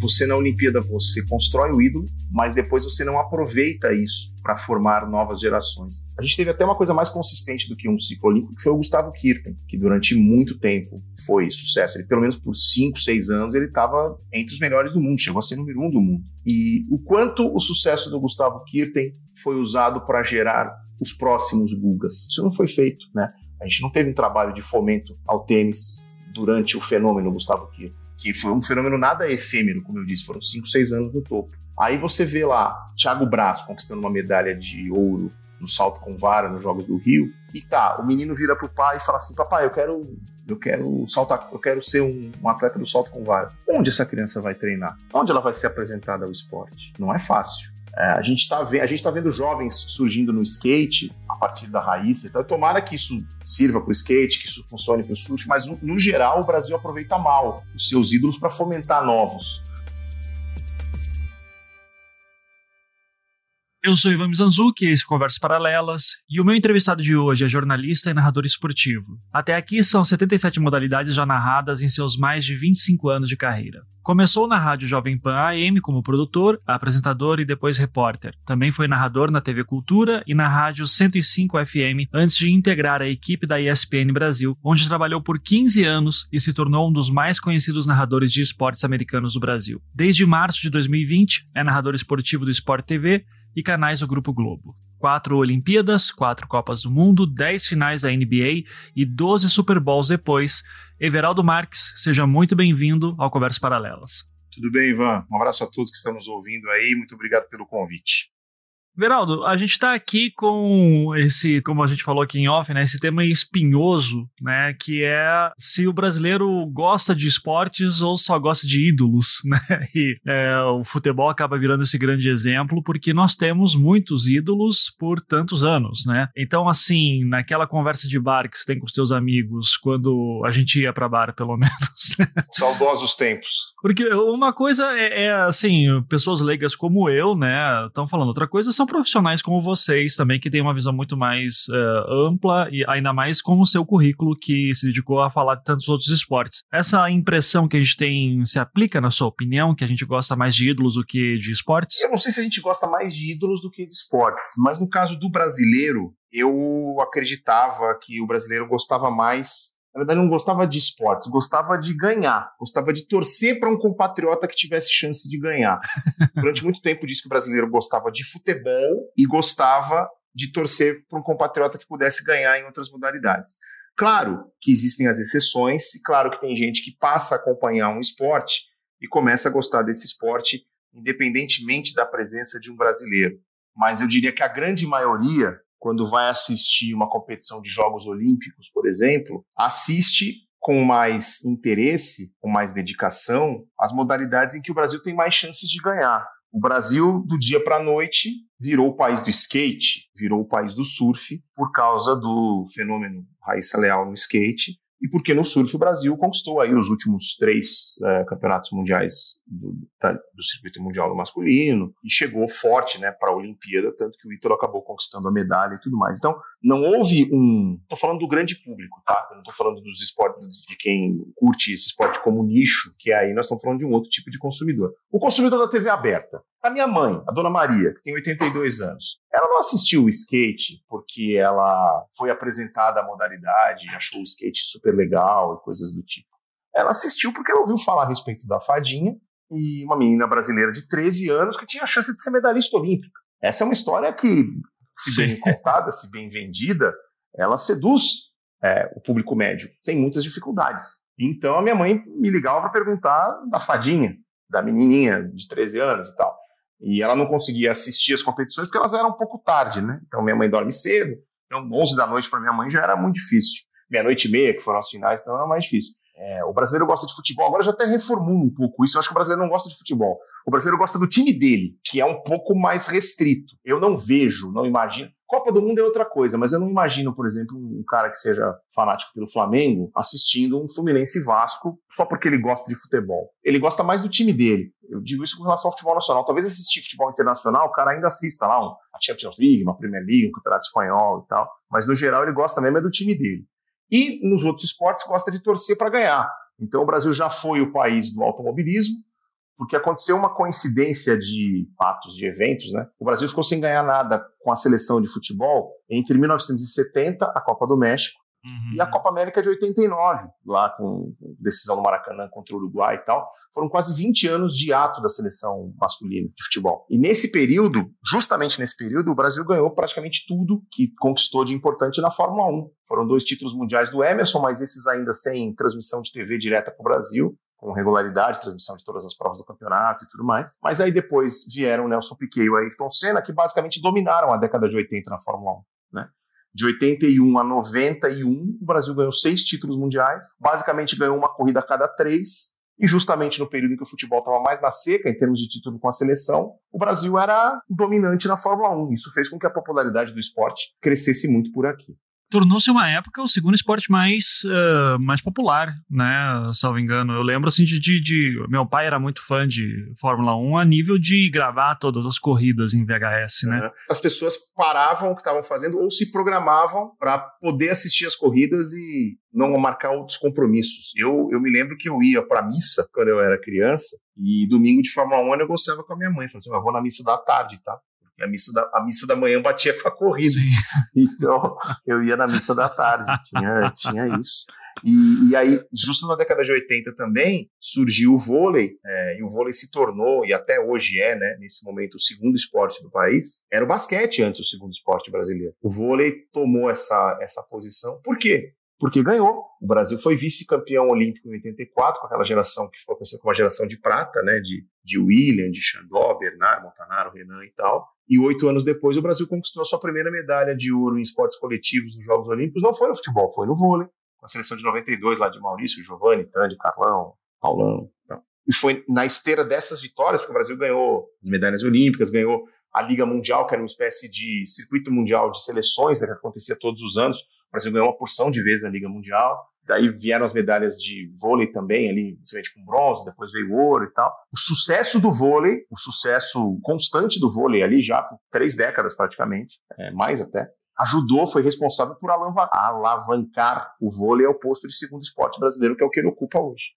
Você na Olimpíada você constrói o ídolo, mas depois você não aproveita isso para formar novas gerações. A gente teve até uma coisa mais consistente do que um ciclo olímpico, que foi o Gustavo Kirten, que durante muito tempo foi sucesso. Ele, pelo menos por 5, 6 anos, ele estava entre os melhores do mundo, chegou a ser número um do mundo. E o quanto o sucesso do Gustavo Kirten foi usado para gerar os próximos Gugas. Isso não foi feito, né? A gente não teve um trabalho de fomento ao tênis durante o fenômeno Gustavo Kirten que foi um fenômeno nada efêmero, como eu disse, foram 5, 6 anos no topo. Aí você vê lá Thiago Braz conquistando uma medalha de ouro no salto com vara nos Jogos do Rio, e tá, o menino vira pro pai e fala assim: "Papai, eu quero eu quero saltar, eu quero ser um, um atleta do salto com vara". Onde essa criança vai treinar? Onde ela vai ser apresentada ao esporte? Não é fácil. É, a gente está tá vendo jovens surgindo no skate a partir da raiz. Então, tomara que isso sirva para o skate, que isso funcione para o surf, mas no geral o Brasil aproveita mal os seus ídolos para fomentar novos. Eu sou Ivan Mizanzuki, esse é Conversas Paralelas, e o meu entrevistado de hoje é jornalista e narrador esportivo. Até aqui são 77 modalidades já narradas em seus mais de 25 anos de carreira. Começou na rádio Jovem Pan AM como produtor, apresentador e depois repórter. Também foi narrador na TV Cultura e na rádio 105 FM antes de integrar a equipe da ESPN Brasil, onde trabalhou por 15 anos e se tornou um dos mais conhecidos narradores de esportes americanos do Brasil. Desde março de 2020, é narrador esportivo do Sport TV e canais do Grupo Globo. Quatro Olimpíadas, quatro Copas do Mundo, dez finais da NBA e 12 Super Bowls depois. Everaldo Marques, seja muito bem-vindo ao Conversas Paralelas. Tudo bem, Ivan? Um abraço a todos que estão nos ouvindo aí. Muito obrigado pelo convite. Veraldo, a gente está aqui com esse, como a gente falou aqui em off, né, esse tema espinhoso, né, que é se o brasileiro gosta de esportes ou só gosta de ídolos, né, e é, o futebol acaba virando esse grande exemplo porque nós temos muitos ídolos por tantos anos, né, então assim, naquela conversa de bar que você tem com os seus amigos, quando a gente ia para bar, pelo menos. Né? Saudosos tempos. Porque uma coisa é, é assim, pessoas leigas como eu, né, estão falando, outra coisa são profissionais como vocês também, que têm uma visão muito mais uh, ampla e ainda mais com o seu currículo que se dedicou a falar de tantos outros esportes. Essa impressão que a gente tem se aplica, na sua opinião, que a gente gosta mais de ídolos do que de esportes? Eu não sei se a gente gosta mais de ídolos do que de esportes, mas no caso do brasileiro, eu acreditava que o brasileiro gostava mais na verdade, não gostava de esportes, gostava de ganhar, gostava de torcer para um compatriota que tivesse chance de ganhar. Durante muito tempo disse que o brasileiro gostava de futebol e gostava de torcer para um compatriota que pudesse ganhar em outras modalidades. Claro que existem as exceções, e claro que tem gente que passa a acompanhar um esporte e começa a gostar desse esporte, independentemente da presença de um brasileiro. Mas eu diria que a grande maioria quando vai assistir uma competição de Jogos Olímpicos, por exemplo, assiste com mais interesse, com mais dedicação, as modalidades em que o Brasil tem mais chances de ganhar. O Brasil, do dia para a noite, virou o país do skate, virou o país do surf, por causa do fenômeno Raíssa Leal no skate, e porque no surf o Brasil conquistou aí os últimos três é, campeonatos mundiais do, do, circuito mundial masculino e chegou forte né, para a Olimpíada, tanto que o Ítalo acabou conquistando a medalha e tudo mais. Então, não houve um. Estou falando do grande público, tá? Eu não estou falando dos esportes, de quem curte esse esporte como nicho, que aí nós estamos falando de um outro tipo de consumidor. O consumidor da TV aberta. A minha mãe, a dona Maria, que tem 82 anos, ela não assistiu o skate porque ela foi apresentada a modalidade, achou o skate super legal e coisas do tipo. Ela assistiu porque ela ouviu falar a respeito da fadinha e uma menina brasileira de 13 anos que tinha a chance de ser medalhista olímpica. Essa é uma história que, se bem Sim. contada, se bem vendida, ela seduz é, o público médio, sem muitas dificuldades. Então a minha mãe me ligava para perguntar da fadinha, da menininha de 13 anos e tal. E ela não conseguia assistir as competições porque elas eram um pouco tarde, né? Então minha mãe dorme cedo, então 11 da noite para minha mãe já era muito difícil. Meia-noite e meia, que foram as finais, então era mais difícil. É, o brasileiro gosta de futebol, agora eu já até reformulo um pouco isso. Eu acho que o brasileiro não gosta de futebol. O brasileiro gosta do time dele, que é um pouco mais restrito. Eu não vejo, não imagino. Copa do Mundo é outra coisa, mas eu não imagino, por exemplo, um cara que seja fanático pelo Flamengo assistindo um Fluminense Vasco só porque ele gosta de futebol. Ele gosta mais do time dele. Eu digo isso com relação ao futebol nacional. Talvez assistir futebol internacional, o cara ainda assista lá um, a Champions League, uma Premier League, um Campeonato Espanhol e tal. Mas no geral ele gosta mesmo é do time dele. E nos outros esportes gosta de torcer para ganhar. Então o Brasil já foi o país do automobilismo, porque aconteceu uma coincidência de fatos, de eventos, né? O Brasil ficou sem ganhar nada com a seleção de futebol entre 1970, a Copa do México, uhum. e a Copa América de 89, lá com decisão no Maracanã contra o Uruguai e tal. Foram quase 20 anos de ato da seleção masculina de futebol. E nesse período, justamente nesse período, o Brasil ganhou praticamente tudo que conquistou de importante na Fórmula 1. Foram dois títulos mundiais do Emerson, mas esses ainda sem transmissão de TV direta para o Brasil com regularidade, transmissão de todas as provas do campeonato e tudo mais. Mas aí depois vieram o Nelson Piquet e o Ayrton Senna, que basicamente dominaram a década de 80 na Fórmula 1. Né? De 81 a 91, o Brasil ganhou seis títulos mundiais, basicamente ganhou uma corrida a cada três, e justamente no período em que o futebol estava mais na seca, em termos de título com a seleção, o Brasil era dominante na Fórmula 1. Isso fez com que a popularidade do esporte crescesse muito por aqui tornou-se uma época o segundo esporte mais, uh, mais popular, né? Salvo engano. Eu lembro assim de, de, de, Meu pai era muito fã de Fórmula 1 a nível de gravar todas as corridas em VHS, né? As pessoas paravam o que estavam fazendo ou se programavam para poder assistir as corridas e não marcar outros compromissos. Eu, eu me lembro que eu ia para missa quando eu era criança e domingo de Fórmula 1 eu negociava com a minha mãe. Falei assim, eu vou na missa da tarde, tá? A missa da, a missa da manhã batia com a corrida. Sim. Então, eu ia na missa da tarde, tinha, tinha isso. E, e, aí, justo na década de 80 também, surgiu o vôlei, é, e o vôlei se tornou, e até hoje é, né, nesse momento, o segundo esporte do país. Era o basquete antes o segundo esporte brasileiro. O vôlei tomou essa, essa posição. Por quê? Porque ganhou. O Brasil foi vice-campeão olímpico em 84, com aquela geração que ficou conhecida como a geração de prata, né, de, de William, de Xandó, Bernard, Montanaro, Renan e tal. E oito anos depois, o Brasil conquistou a sua primeira medalha de ouro em esportes coletivos nos Jogos Olímpicos. Não foi no futebol, foi no vôlei, com a seleção de 92 lá de Maurício, Giovanni, Tandy, Carlão, Paulão. Então. E foi na esteira dessas vitórias que o Brasil ganhou as medalhas olímpicas, ganhou a Liga Mundial, que era uma espécie de circuito mundial de seleções, né, que acontecia todos os anos. O Brasil ganhou uma porção de vezes a Liga Mundial. Daí vieram as medalhas de vôlei também, ali, principalmente com bronze, depois veio ouro e tal. O sucesso do vôlei, o sucesso constante do vôlei ali já por três décadas praticamente, é, mais até, ajudou, foi responsável por alavancar o vôlei ao posto de segundo esporte brasileiro, que é o que ele ocupa hoje.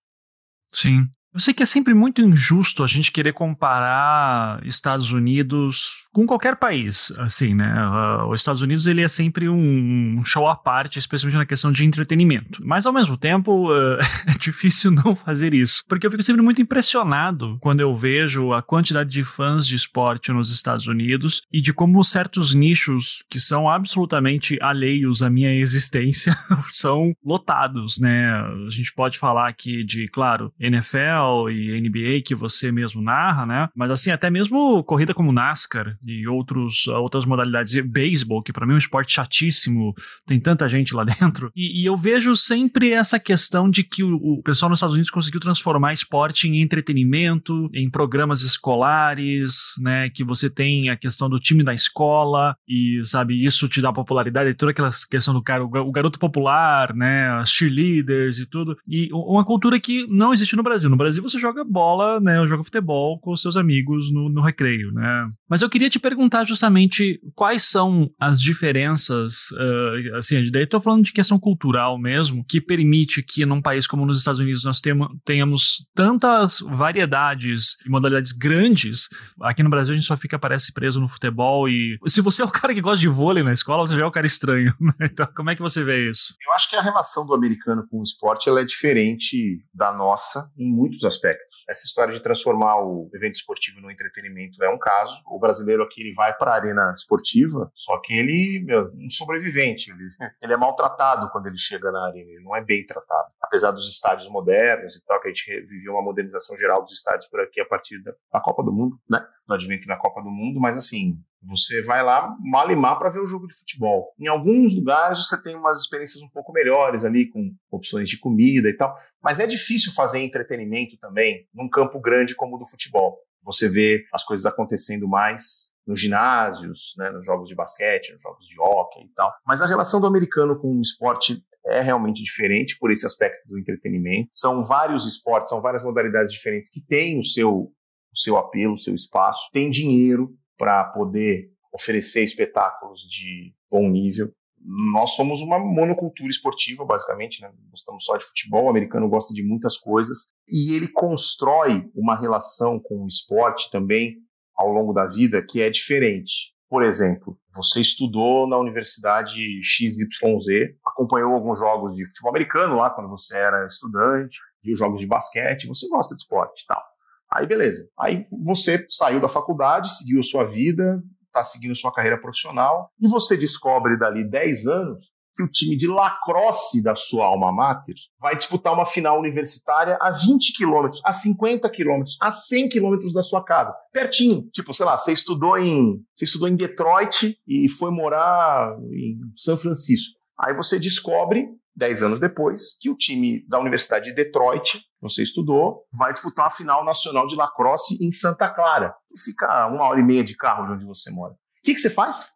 Sim. Eu sei que é sempre muito injusto a gente querer comparar Estados Unidos com qualquer país, assim, né? Uh, os Estados Unidos ele é sempre um show à parte, especialmente na questão de entretenimento. Mas ao mesmo tempo é difícil não fazer isso, porque eu fico sempre muito impressionado quando eu vejo a quantidade de fãs de esporte nos Estados Unidos e de como certos nichos que são absolutamente alheios à minha existência são lotados, né? A gente pode falar aqui de, claro, NFL e NBA que você mesmo narra, né? Mas assim, até mesmo corrida como NASCAR e outros, outras modalidades. E beisebol, que para mim é um esporte chatíssimo, tem tanta gente lá dentro. E, e eu vejo sempre essa questão de que o, o, pessoal nos Estados Unidos conseguiu transformar esporte em entretenimento, em programas escolares, né? Que você tem a questão do time da escola e, sabe, isso te dá popularidade, toda aquela questão do cara, o garoto popular, né? As cheerleaders e tudo. E uma cultura que não existe no Brasil. No Brasil você joga bola, né? Joga futebol com seus amigos no, no recreio, né? Mas eu queria te perguntar justamente quais são as diferenças, uh, assim, daí estou falando de questão cultural mesmo, que permite que num país como nos Estados Unidos nós tenhamos tantas variedades e modalidades grandes. Aqui no Brasil a gente só fica, parece, preso no futebol e se você é o cara que gosta de vôlei na escola, você já é o cara estranho. Né? Então, como é que você vê isso? Eu acho que a relação do americano com o esporte ela é diferente da nossa em muitos aspectos. Essa história de transformar o evento esportivo no entretenimento é um caso. O brasileiro brasileiro aqui ele vai para a arena esportiva, só que ele é um sobrevivente, ele, ele é maltratado quando ele chega na arena, ele não é bem tratado. Apesar dos estádios modernos e tal, que a gente viveu uma modernização geral dos estádios por aqui a partir da, da Copa do Mundo, né? Do advento da Copa do Mundo, mas assim, você vai lá malimar para ver o jogo de futebol. Em alguns lugares você tem umas experiências um pouco melhores ali, com opções de comida e tal. Mas é difícil fazer entretenimento também num campo grande como o do futebol. Você vê as coisas acontecendo mais nos ginásios, né, nos jogos de basquete, nos jogos de hóquei e tal. Mas a relação do americano com o esporte é realmente diferente por esse aspecto do entretenimento. São vários esportes, são várias modalidades diferentes que têm o seu, o seu apelo, o seu espaço, tem dinheiro para poder oferecer espetáculos de bom nível. Nós somos uma monocultura esportiva, basicamente, né? gostamos só de futebol, o americano gosta de muitas coisas, e ele constrói uma relação com o esporte também ao longo da vida que é diferente. Por exemplo, você estudou na universidade XYZ, acompanhou alguns jogos de futebol americano lá quando você era estudante, viu jogos de basquete, você gosta de esporte e tal. Aí beleza. Aí você saiu da faculdade, seguiu sua vida, está seguindo sua carreira profissional, e você descobre dali 10 anos que o time de lacrosse da sua alma mater vai disputar uma final universitária a 20 quilômetros, a 50 quilômetros, a 100 quilômetros da sua casa. Pertinho. Tipo, sei lá, você estudou em, você estudou em Detroit e foi morar em São Francisco. Aí você descobre, 10 anos depois, que o time da Universidade de Detroit, você estudou, vai disputar uma final nacional de lacrosse em Santa Clara. E fica uma hora e meia de carro de onde você mora. O que, que você faz?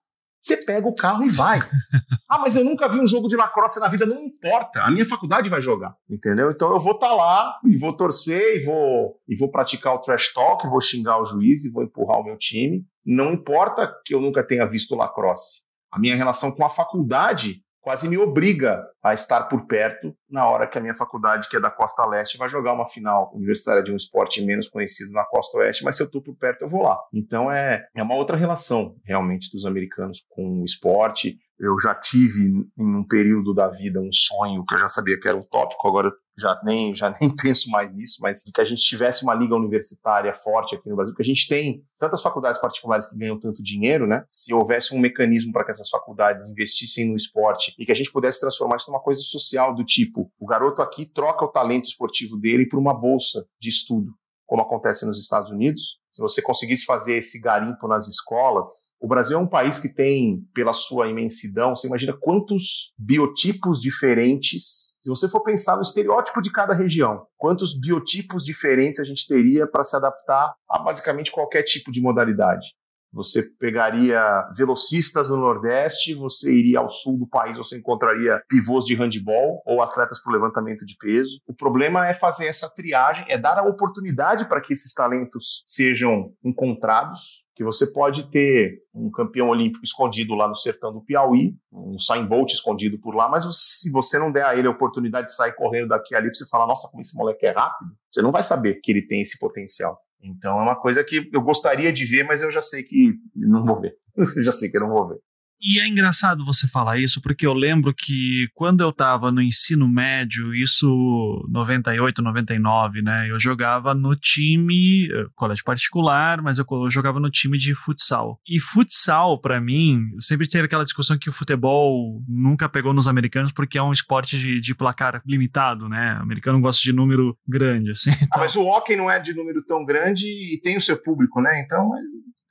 Você pega o carro e vai. ah, mas eu nunca vi um jogo de lacrosse na vida. Não importa. A minha faculdade vai jogar. Entendeu? Então eu vou estar tá lá e vou torcer e vou, e vou praticar o trash talk, vou xingar o juiz e vou empurrar o meu time. Não importa que eu nunca tenha visto lacrosse. A minha relação com a faculdade quase me obriga a estar por perto na hora que a minha faculdade, que é da Costa Leste, vai jogar uma final universitária de um esporte menos conhecido na Costa Oeste, mas se eu estou por perto, eu vou lá. Então é, é uma outra relação, realmente, dos americanos com o esporte. Eu já tive, em um período da vida, um sonho que eu já sabia que era utópico, agora já nem, já nem penso mais nisso, mas que a gente tivesse uma liga universitária forte aqui no Brasil, porque a gente tem tantas faculdades particulares que ganham tanto dinheiro, né? Se houvesse um mecanismo para que essas faculdades investissem no esporte e que a gente pudesse transformar isso numa coisa social do tipo, o garoto aqui troca o talento esportivo dele por uma bolsa de estudo, como acontece nos Estados Unidos, se você conseguisse fazer esse garimpo nas escolas, o Brasil é um país que tem, pela sua imensidão, você imagina quantos biotipos diferentes, se você for pensar no estereótipo de cada região, quantos biotipos diferentes a gente teria para se adaptar a basicamente qualquer tipo de modalidade. Você pegaria velocistas no Nordeste, você iria ao sul do país, você encontraria pivôs de handball ou atletas para levantamento de peso. O problema é fazer essa triagem, é dar a oportunidade para que esses talentos sejam encontrados, que você pode ter um campeão olímpico escondido lá no sertão do Piauí, um Usain Bolt escondido por lá, mas se você não der a ele a oportunidade de sair correndo daqui ali, para você falar, nossa, como esse moleque é rápido, você não vai saber que ele tem esse potencial. Então é uma coisa que eu gostaria de ver, mas eu já sei que não vou ver. Eu já sei que eu não vou ver. E é engraçado você falar isso, porque eu lembro que quando eu estava no ensino médio, isso 98, 99, né? Eu jogava no time, eh, colégio particular, mas eu, jogava no time de futsal. E futsal, para mim, sempre teve aquela discussão que o futebol nunca pegou nos americanos porque é um esporte de, de placar limitado, né? O americano gosta de número grande, assim. Então... Ah, mas o hockey não é de número tão grande e tem o seu público, né? Então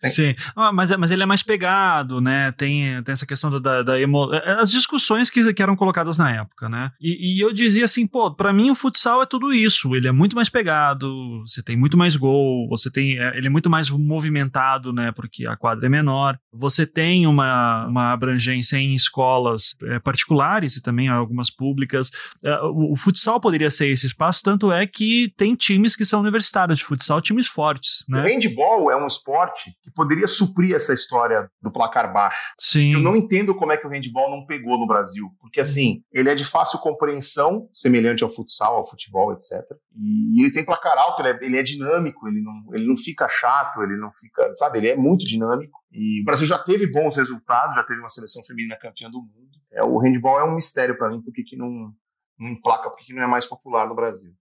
Sim, ah, mas, é, mas ele é mais pegado, né? Tem, tem essa questão da, da emo... É, as discussões que, que eram colocadas na época, né? E, e eu dizia assim, pô, para mim o futsal é tudo isso. Ele é muito mais pegado, você tem muito mais gol, você tem, é, ele é muito mais movimentado, né? Porque a quadra é menor. Você tem uma, uma abrangência em escolas é, particulares e também algumas públicas. É, o, o, futsal poderia ser esse espaço, tanto é que tem times que são universitários de futsal, times fortes, né? O handball é um esporte que poderia suprir essa história do placar baixo. Sim. Eu não entendo como é que o handball não pegou no Brasil, porque assim, ele é de fácil compreensão, semelhante ao futsal, ao futebol, etc. E ele tem placar alto, ele é, ele é dinâmico, ele não, ele não fica chato, ele não fica, sabe, ele é muito dinâmico. E o Brasil já teve bons resultados, já teve uma seleção feminina campeã do mundo. É, o handball é um mistério para mim, porque que não, não emplaca, porque que não é mais popular no Brasil.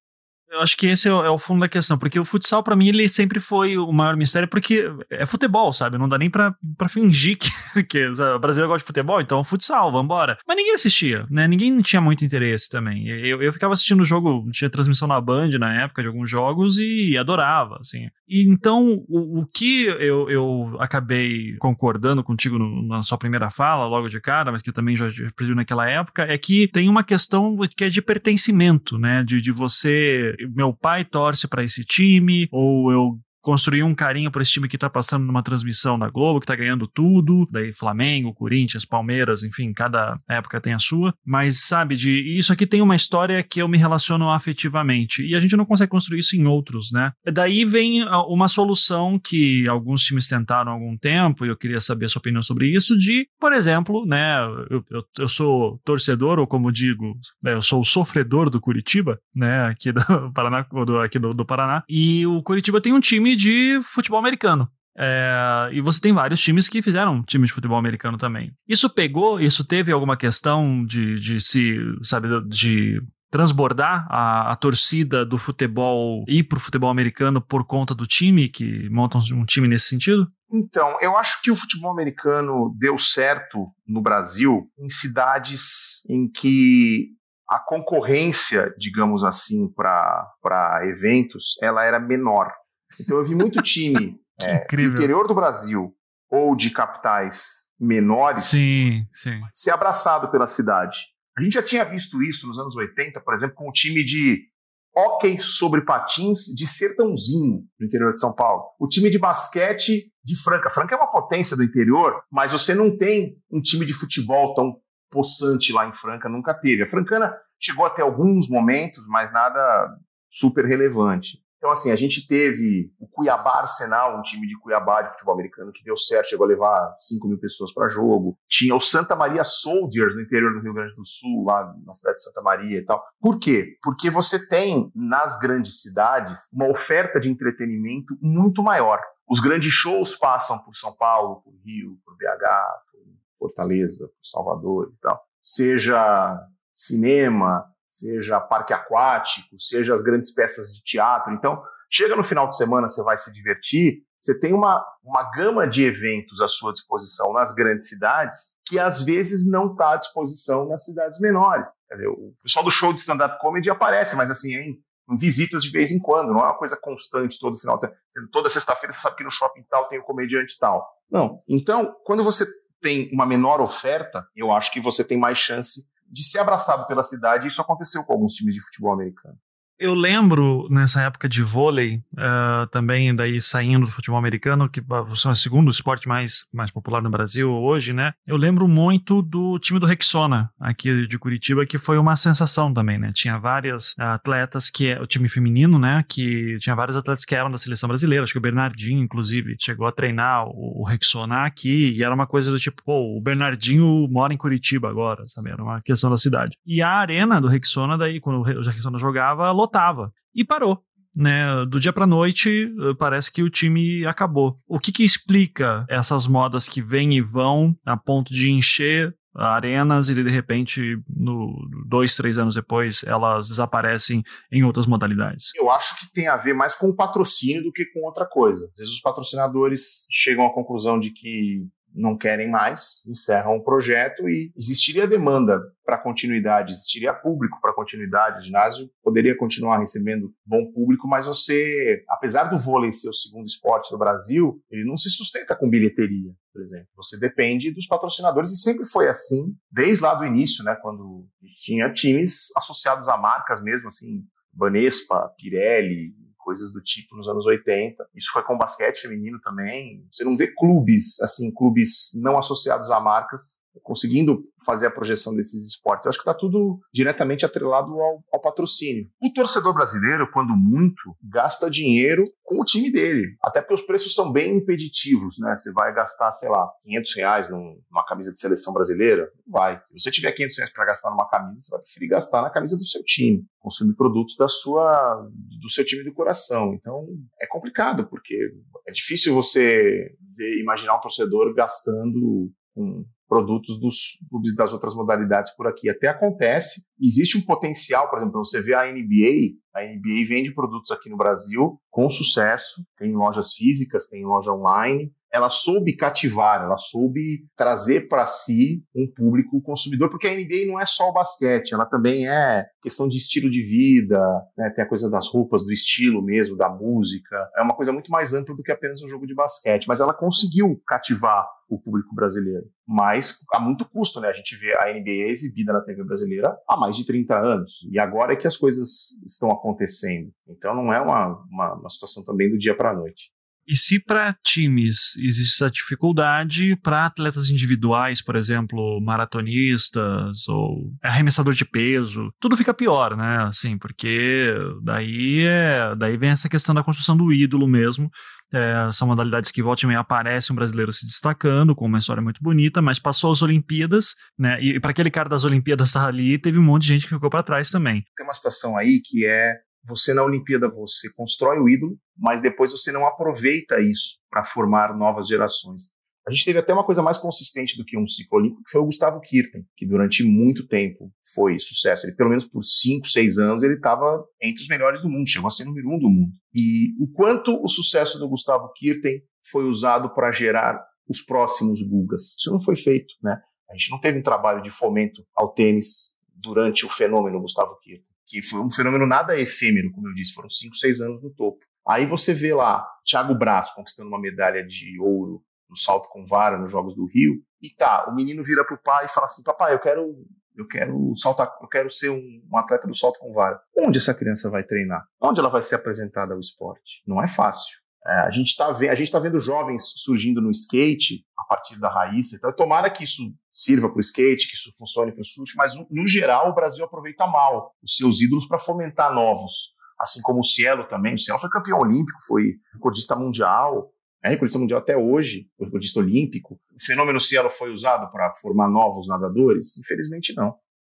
Eu acho que esse é o, é o fundo da questão, porque o futsal, para mim, ele sempre foi o maior mistério, porque é futebol, sabe? Não dá nem pra, fingir que, que sabe, o brasileiro gosta de futebol, então é futsal, vambora. Mas ninguém assistia, né? Ninguém tinha muito interesse também. Eu, eu ficava assistindo o jogo, tinha transmissão na Band na época de alguns jogos e adorava, assim. E então, o, o que eu, eu acabei concordando contigo no, na sua primeira fala, logo de cara, mas que eu também já percebi naquela época, é que tem uma questão que é de pertencimento, né? De, de você meu pai torce para esse time, ou eu construir um carinho por esse time que tá passando numa transmissão da Globo, que tá ganhando tudo, daí Flamengo, Corinthians, Palmeiras, enfim, cada época tem a sua, mas sabe, de isso aqui tem uma história que eu me relaciono afetivamente, e a gente não consegue construir isso em outros, né? Daí vem uma solução que alguns times tentaram há algum tempo, e eu queria saber a sua opinião sobre isso, de, por exemplo, né, eu, eu, eu sou torcedor, ou como digo, né, eu sou o sofredor do Curitiba, né, aqui do Paraná, do, aqui do, do Paraná, e o Curitiba tem um time de futebol americano. É, e você tem vários times que fizeram time de futebol americano também. Isso pegou? Isso teve alguma questão de, de se, sabe, de transbordar a, a torcida do futebol ir pro futebol americano por conta do time, que montam um time nesse sentido? Então, eu acho que o futebol americano deu certo no Brasil em cidades em que a concorrência, digamos assim, para eventos, ela era menor. Então eu vi muito time é, do interior do Brasil ou de capitais menores sim, sim. ser abraçado pela cidade. A gente já tinha visto isso nos anos 80, por exemplo, com o time de hóquei sobre patins de Sertãozinho, no interior de São Paulo. O time de basquete de Franca. Franca é uma potência do interior, mas você não tem um time de futebol tão possante lá em Franca, nunca teve. A Francana chegou até alguns momentos, mas nada super relevante. Então, assim, a gente teve o Cuiabá Arsenal, um time de Cuiabá de futebol americano que deu certo, chegou a levar 5 mil pessoas para jogo. Tinha o Santa Maria Soldiers no interior do Rio Grande do Sul, lá na cidade de Santa Maria e tal. Por quê? Porque você tem nas grandes cidades uma oferta de entretenimento muito maior. Os grandes shows passam por São Paulo, por Rio, por BH, por Fortaleza, por Salvador e tal. Seja cinema, seja parque aquático, seja as grandes peças de teatro. Então, chega no final de semana, você vai se divertir, você tem uma, uma gama de eventos à sua disposição nas grandes cidades que às vezes não está à disposição nas cidades menores. Quer dizer, o pessoal do show de stand-up comedy aparece, mas assim, em, em visitas de vez em quando, não é uma coisa constante todo final de semana. Toda sexta-feira você sabe que no shopping tal tem o comediante tal. Não. Então, quando você tem uma menor oferta, eu acho que você tem mais chance de ser abraçado pela cidade. Isso aconteceu com alguns times de futebol americano. Eu lembro nessa época de vôlei, uh, também daí saindo do futebol americano, que é o segundo esporte mais, mais popular no Brasil hoje, né? Eu lembro muito do time do Rexona, aqui de Curitiba, que foi uma sensação também, né? Tinha várias atletas que é o time feminino, né? Que tinha vários atletas que eram da seleção brasileira. Acho que o Bernardinho, inclusive, chegou a treinar o, o Rexona aqui, e era uma coisa do tipo, pô, o Bernardinho mora em Curitiba agora, sabe? Era uma questão da cidade. E a arena do Rexona, daí, quando o Rexona jogava, lotava. E parou. Né, do dia para noite eh, parece que o time acabou. O que, que explica essas modas que vêm e vão a ponto de encher arenas e de repente, no, dois, três anos depois, elas desaparecem em outras modalidades? Eu acho que tem a ver mais com o patrocínio do que com outra coisa. Às vezes os patrocinadores chegam à conclusão de que não querem mais, encerram o projeto e existiria demanda para continuidade, existiria público para continuidade, o ginásio poderia continuar recebendo bom público, mas você, apesar do vôlei ser o segundo esporte do Brasil, ele não se sustenta com bilheteria, por exemplo. Você depende dos patrocinadores e sempre foi assim, desde lá do início, né, quando tinha times associados a marcas mesmo, assim, Banespa, Pirelli, coisas do tipo nos anos 80. Isso foi com basquete feminino também. Você não vê clubes, assim, clubes não associados a marcas conseguindo fazer a projeção desses esportes. Eu acho que está tudo diretamente atrelado ao, ao, patrocínio. O torcedor brasileiro, quando muito, gasta dinheiro com o time dele. Até porque os preços são bem impeditivos, né? Você vai gastar, sei lá, 500 reais numa camisa de seleção brasileira? Vai. Se você tiver 500 reais para gastar numa camisa, você vai preferir gastar na camisa do seu time. Consumir produtos da sua, do seu time do coração. Então, é complicado, porque é difícil você ver, imaginar um torcedor gastando com produtos dos clubes das outras modalidades por aqui. Até acontece, existe um potencial, por exemplo, você vê a NBA, a NBA vende produtos aqui no Brasil com sucesso, tem lojas físicas, tem loja online, ela soube cativar, ela soube trazer para si um público consumidor, porque a NBA não é só o basquete, ela também é questão de estilo de vida, né? tem a coisa das roupas, do estilo mesmo, da música, é uma coisa muito mais ampla do que apenas um jogo de basquete, mas ela conseguiu cativar o público brasileiro, mas a muito custo, né? A gente vê a NBA exibida na TV brasileira há mais de 30 anos, e agora é que as coisas estão acontecendo, então não é uma, uma, uma situação também do dia para a noite. E se para times existe essa dificuldade, para atletas individuais, por exemplo, maratonistas ou arremessador de peso, tudo fica pior, né? Assim, porque daí é, daí vem essa questão da construção do ídolo mesmo. É, são modalidades que volta e meia aparece um brasileiro se destacando, com uma história muito bonita, mas passou as Olimpíadas, né? E para aquele cara das Olimpíadas estar ali, teve um monte de gente que ficou para trás também. Tem uma situação aí que é você na Olimpíada você constrói o ídolo, mas depois você não aproveita isso para formar novas gerações. A gente teve até uma coisa mais consistente do que um ciclo olímpico, que foi o Gustavo Kirten, que durante muito tempo foi sucesso. Ele, pelo menos por 5, 6 anos, ele estava entre os melhores do mundo, chegou a ser número um do mundo. E o quanto o sucesso do Gustavo Kirten foi usado para gerar os próximos Gugas. Isso não foi feito, né? A gente não teve um trabalho de fomento ao tênis durante o fenômeno Gustavo Kirten que foi um fenômeno nada efêmero, como eu disse, foram cinco, seis anos no topo. Aí você vê lá Thiago Braz conquistando uma medalha de ouro no salto com vara nos Jogos do Rio, e tá, o menino vira pro pai e fala assim: "Papai, eu quero eu quero saltar, eu quero ser um, um, atleta do salto com vara. Onde essa criança vai treinar? Onde ela vai ser apresentada ao esporte? Não é fácil. É, a gente está vendo, tá vendo jovens surgindo no skate a partir da raiz. Então, tomara que isso sirva para o skate, que isso funcione para o surf, mas no geral o Brasil aproveita mal os seus ídolos para fomentar novos. Assim como o Cielo também. O Cielo foi campeão olímpico, foi recordista mundial, é recordista mundial até hoje, recordista olímpico. O fenômeno Cielo foi usado para formar novos nadadores? Infelizmente não.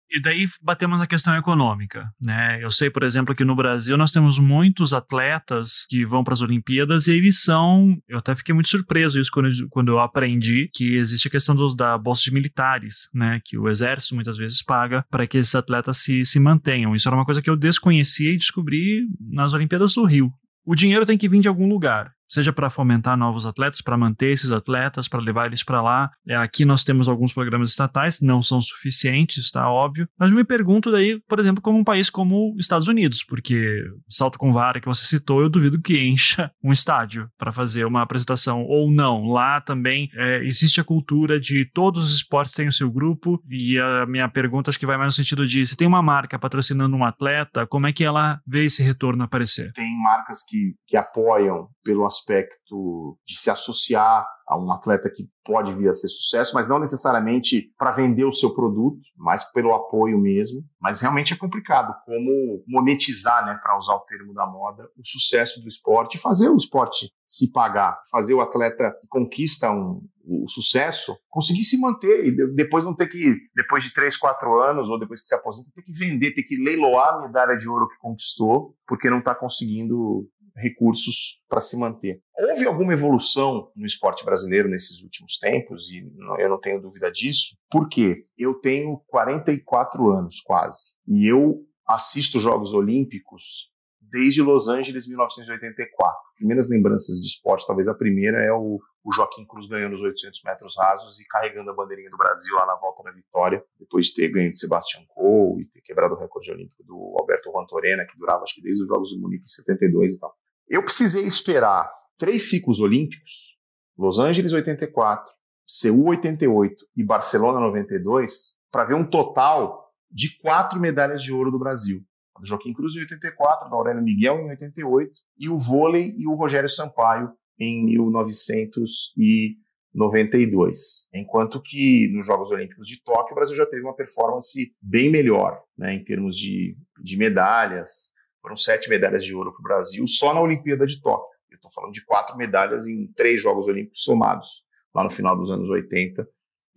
E daí batemos na questão econômica, né? Eu sei, por exemplo, que no Brasil nós temos muitos atletas que vão para as Olimpíadas e eles são, eu até fiquei muito surpreso isso quando, quando eu aprendi que existe a questão dos, da bolsa de militares, né? Que o exército muitas vezes paga para que esses atletas se, se mantenham. Isso era uma coisa que eu desconhecia e descobri nas Olimpíadas do Rio. O dinheiro tem que vir de algum lugar seja para fomentar novos atletas, para manter esses atletas, para levar eles para lá. É, aqui nós temos alguns programas estatais, não são suficientes, está óbvio. Mas me pergunto daí, por exemplo, como um país como Estados Unidos, porque salto com vara que você citou, eu duvido que encha um estádio para fazer uma apresentação ou não. Lá também é, existe a cultura de todos os esportes têm o seu grupo e a minha pergunta acho que vai mais no sentido de se tem uma marca patrocinando um atleta, como é que ela vê esse retorno aparecer? Tem marcas que, que apoiam pelo aspecto de se associar a um atleta que pode vir a ser sucesso, mas não necessariamente para vender o seu produto, mas pelo apoio mesmo. Mas realmente é complicado como monetizar, né, para usar o termo da moda, o sucesso do esporte, fazer o esporte se pagar, fazer o atleta que conquista um, o sucesso conseguir se manter e depois não ter que, depois de três, quatro anos ou depois que se aposenta, ter que vender, ter que leiloar a medalha de ouro que conquistou porque não está conseguindo recursos para se manter. Houve alguma evolução no esporte brasileiro nesses últimos tempos, e eu não tenho dúvida disso, porque eu tenho 44 anos quase, e eu assisto Jogos Olímpicos desde Los Angeles, 1984. Primeiras lembranças de esporte, talvez a primeira é o, Joaquim Cruz ganhando os 800 metros rasos e carregando a bandeirinha do Brasil lá na volta da vitória, depois de ter ganho de Sebastian Coe e ter quebrado o recorde olímpico do Alberto Vantorena, que durava acho que desde os Jogos de Munique em 72 e tal. Eu precisei esperar três ciclos olímpicos, Los Angeles 84, Seul 88 e Barcelona 92, para ver um total de quatro medalhas de ouro do Brasil. A do Joaquim Cruz em 84, da Aurélio Miguel em 88 e o vôlei e o Rogério Sampaio em 1992. Enquanto que nos Jogos Olímpicos de Tóquio, o Brasil já teve uma performance bem melhor, né, em termos de, de medalhas, foram sete medalhas de ouro para o Brasil só na Olimpíada de Tóquio. Eu estou falando de quatro medalhas em três Jogos Olímpicos somados, lá no final dos anos 80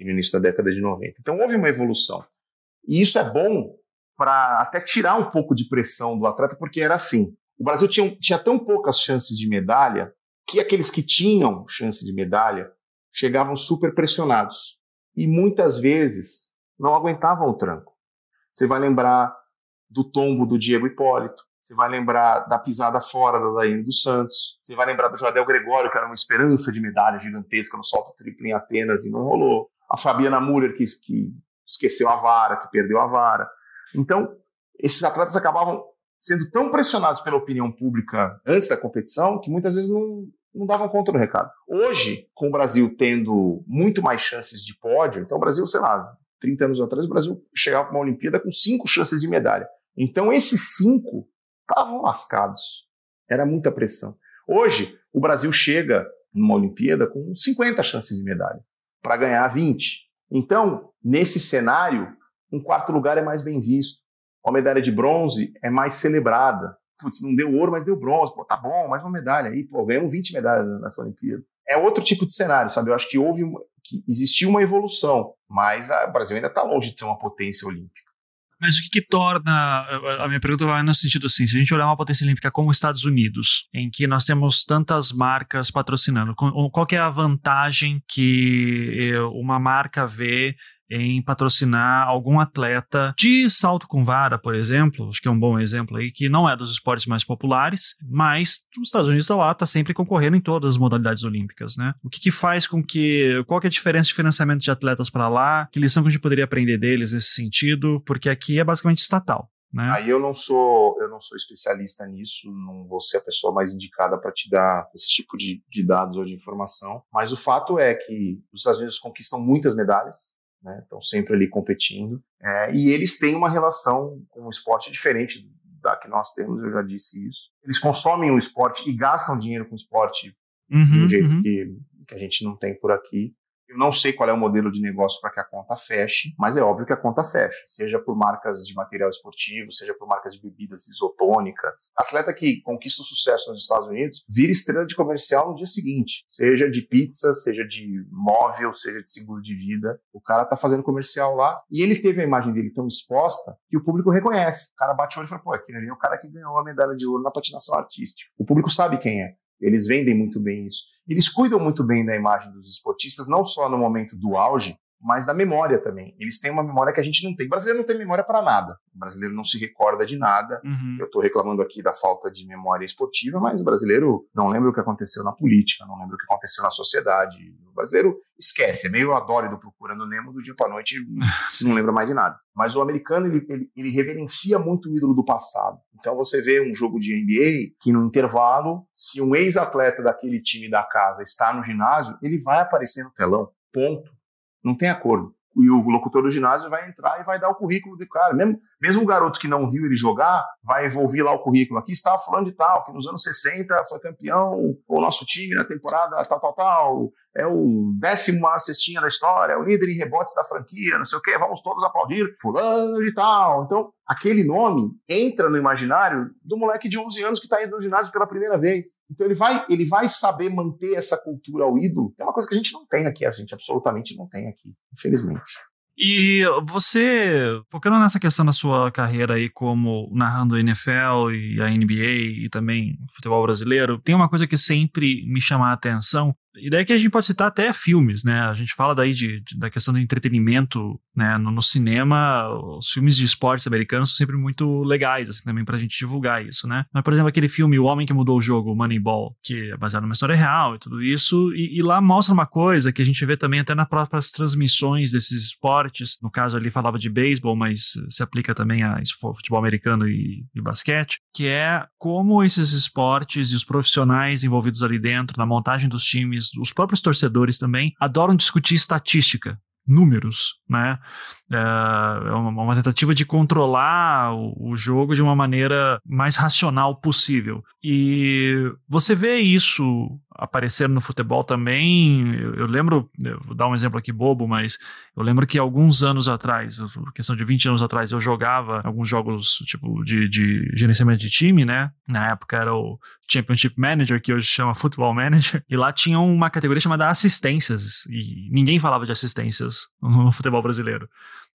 e no início da década de 90. Então houve uma evolução. E isso é bom para até tirar um pouco de pressão do atleta, porque era assim. O Brasil tinha, tinha tão poucas chances de medalha que aqueles que tinham chance de medalha chegavam super pressionados. E muitas vezes não aguentavam o tranco. Você vai lembrar do tombo do Diego Hipólito. Você vai lembrar da pisada fora da Daiane dos Santos. Você vai lembrar do Jadel Gregório, que era uma esperança de medalha gigantesca no salto triplo em Atenas e não rolou. A Fabiana Muller, que, que esqueceu a vara, que perdeu a vara. Então, esses atletas acabavam sendo tão pressionados pela opinião pública antes da competição que muitas vezes não, não davam conta do recado. Hoje, com o Brasil tendo muito mais chances de pódio, então o Brasil, sei lá, 30 anos atrás, o Brasil chegava para uma Olimpíada com cinco chances de medalha. Então, esses cinco estavam lascados. Era muita pressão. Hoje, o Brasil chega numa Olimpíada com 50 chances de medalha, para ganhar 20. Então, nesse cenário, um quarto lugar é mais bem visto. Uma medalha de bronze é mais celebrada. Putz, não deu ouro, mas deu bronze. Pô, tá bom, mais uma medalha aí. Pô, ganhamos 20 medalhas nessa Olimpíada. É outro tipo de cenário, sabe? Eu acho que houve, que existiu uma evolução, mas o Brasil ainda está longe de ser uma potência olímpica. Mas o que, que, torna. A minha pergunta vai no sentido assim: se a gente olhar uma potência olímpica como os Estados Unidos, em que nós temos tantas marcas patrocinando, qual é a vantagem que uma marca vê em patrocinar algum atleta de salto com vara, por exemplo, acho que é um bom exemplo aí, que não é dos esportes mais populares, mas os Estados Unidos está lá, está sempre concorrendo em todas as modalidades olímpicas, né? O que, que faz com que, qual que é a diferença de financiamento de atletas para lá, que lição que a gente poderia aprender deles nesse sentido, porque aqui é basicamente estatal. Né? Aí eu não sou eu não sou especialista nisso, não vou ser a pessoa mais indicada para te dar esse tipo de, de dados ou de informação. Mas o fato é que os Estados Unidos conquistam muitas medalhas, né? Estão sempre ali competindo. É, e eles têm uma relação com o esporte diferente da que nós temos, eu já disse isso. Eles consomem o esporte e gastam dinheiro com o esporte uhum, de um jeito uhum. que, que a gente não tem por aqui. Eu não sei qual é o modelo de negócio para que a conta feche, mas é óbvio que a conta fecha, seja por marcas de material esportivo, seja por marcas de bebidas isotônicas. Atleta que conquista o sucesso nos Estados Unidos vira estrela de comercial no dia seguinte, seja de pizza, seja de móvel, seja de seguro de vida. O cara tá fazendo comercial lá e ele teve a imagem dele tão exposta que o público reconhece. O cara bate o olho e fala: pô, aquele ali é o cara que ganhou a medalha de ouro na patinação artística. O público sabe quem é. Eles vendem muito bem isso. Eles cuidam muito bem da imagem dos esportistas, não só no momento do auge, mas da memória também. Eles têm uma memória que a gente não tem. O brasileiro não tem memória para nada. O brasileiro não se recorda de nada. Uhum. Eu estou reclamando aqui da falta de memória esportiva, mas o brasileiro não lembra o que aconteceu na política, não lembra o que aconteceu na sociedade. O brasileiro esquece, é meio adórido procurando Nemo do dia para noite, não lembra mais de nada. Mas o americano, ele, ele, ele reverencia muito o ídolo do passado. Então você vê um jogo de NBA que no intervalo, se um ex-atleta daquele time da casa está no ginásio, ele vai aparecer no telão. Ponto. Não tem acordo. E o locutor do ginásio vai entrar e vai dar o currículo do cara. Mesmo, mesmo o garoto que não viu ele jogar, vai envolver lá o currículo. Aqui está fulano de tal, que nos anos 60 foi campeão, o nosso time na temporada tal, tal, tal é o décimo maior cestinha da história, é o líder em rebotes da franquia, não sei o quê, vamos todos aplaudir, fulano de tal. Então, aquele nome entra no imaginário do moleque de 11 anos que está indo no ginásio pela primeira vez. Então, ele vai, ele vai saber manter essa cultura ao ídolo, é uma coisa que a gente não tem aqui, a gente absolutamente não tem aqui, infelizmente. E você, focando nessa questão da sua carreira aí como narrando a NFL e a NBA e também futebol brasileiro, tem uma coisa que sempre me chama a atenção, e daí que a gente pode citar até filmes, né? A gente fala daí de, de da questão do entretenimento, né? No, no, cinema, os filmes de esportes americanos são sempre muito legais, assim, também pra gente divulgar isso, né? Mas, por exemplo, aquele filme O Homem que Mudou o Jogo, Moneyball, que é baseado numa história real e tudo isso, e, e lá mostra uma coisa que a gente vê também até nas próprias transmissões desses esportes, no caso ali falava de beisebol, mas se aplica também a futebol americano e, e basquete, que é como esses esportes e os profissionais envolvidos ali dentro, na montagem dos times, os próprios torcedores também adoram discutir estatística, números, né? É, é uma, tentativa de controlar o, jogo de uma maneira mais racional possível. E você vê isso aparecer no futebol também. Eu, eu lembro, eu vou dar um exemplo aqui bobo, mas eu lembro que alguns anos atrás, questão de 20 anos atrás, eu jogava alguns jogos tipo de, de gerenciamento de time, né? Na época era o Championship Manager, que hoje chama Football Manager, e lá tinha uma categoria chamada assistências, e ninguém falava de assistências no futebol brasileiro.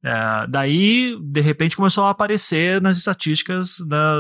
É, daí, de repente, começou a aparecer nas estatísticas da,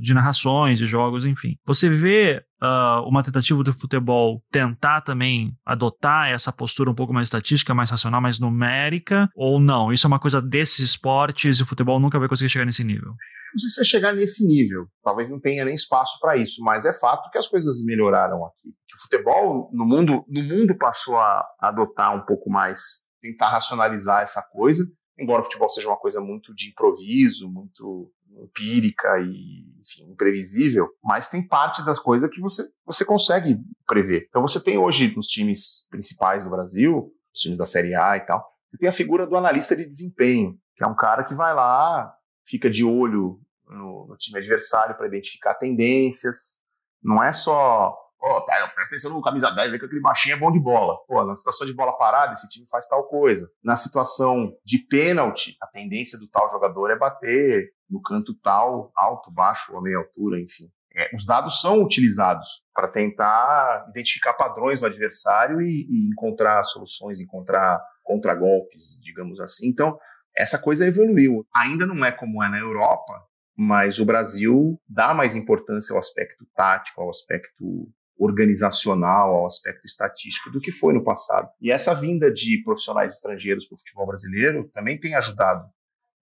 de narrações, de jogos, enfim. Você vê uh, uma tentativa do futebol tentar também adotar essa postura um pouco mais estatística, mais racional, mais numérica, ou não? Isso é uma coisa desses esportes e o futebol nunca vai conseguir chegar nesse nível? Não sei se vai chegar nesse nível, talvez não tenha nem espaço para isso, mas é fato que as coisas melhoraram aqui. O futebol no mundo, no mundo passou a adotar um pouco mais, tentar racionalizar essa coisa, embora o futebol seja uma coisa muito de improviso, muito empírica e enfim, imprevisível, mas tem parte das coisas que você, você consegue prever. Então você tem hoje nos times principais do Brasil, os times da Série A e tal, você tem a figura do analista de desempenho, que é um cara que vai lá, fica de olho no, no time adversário para identificar tendências. Não é só Pô, presta atenção no camisa 10, que aquele baixinho é bom de bola. Pô, na situação de bola parada, esse time faz tal coisa. Na situação de pênalti, a tendência do tal jogador é bater no canto tal, alto, baixo, ou a meia altura, enfim. É, os dados são utilizados para tentar identificar padrões do adversário e, e encontrar soluções, encontrar contragolpes, digamos assim. Então, essa coisa evoluiu. Ainda não é como é na Europa, mas o Brasil dá mais importância ao aspecto tático, ao aspecto organizacional, ao aspecto estatístico do que foi no passado. E essa vinda de profissionais estrangeiros para o futebol brasileiro também tem ajudado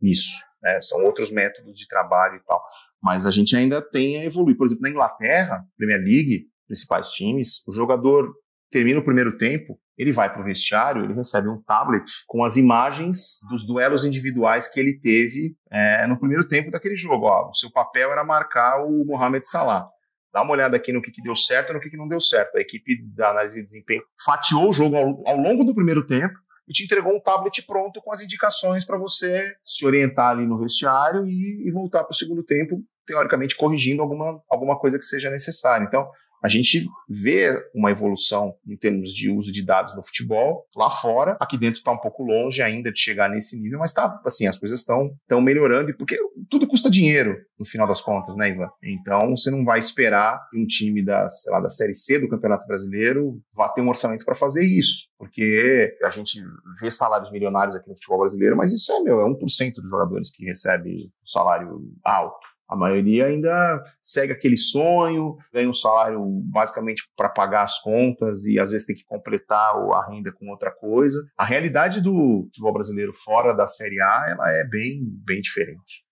nisso. Né? São outros métodos de trabalho e tal. Mas a gente ainda tem a evoluir. Por exemplo, na Inglaterra, Premier League, principais times, o jogador termina o primeiro tempo, ele vai para o vestiário, ele recebe um tablet com as imagens dos duelos individuais que ele teve é, no primeiro tempo daquele jogo. Ó, o seu papel era marcar o Mohamed Salah dá uma olhada aqui no que, que deu certo e no que, que não deu certo. A equipe da análise de desempenho fatiou o jogo ao, ao longo do primeiro tempo e te entregou um tablet pronto com as indicações para você se orientar ali no vestiário e, e voltar para o segundo tempo, teoricamente corrigindo alguma, alguma coisa que seja necessária. Então, a gente vê uma evolução em termos de uso de dados no futebol lá fora. Aqui dentro está um pouco longe ainda de chegar nesse nível, mas tá assim, as coisas estão estão melhorando porque tudo custa dinheiro no final das contas, né, Ivan? Então você não vai esperar que um time da, sei lá, da série C do Campeonato Brasileiro vá ter um orçamento para fazer isso, porque a gente vê salários milionários aqui no futebol brasileiro, mas isso é meu, é 1% dos jogadores que recebe um salário alto. A maioria ainda segue aquele sonho, ganha um salário basicamente para pagar as contas e às vezes tem que completar a renda com outra coisa. A realidade do futebol brasileiro fora da Série A ela é bem, bem diferente.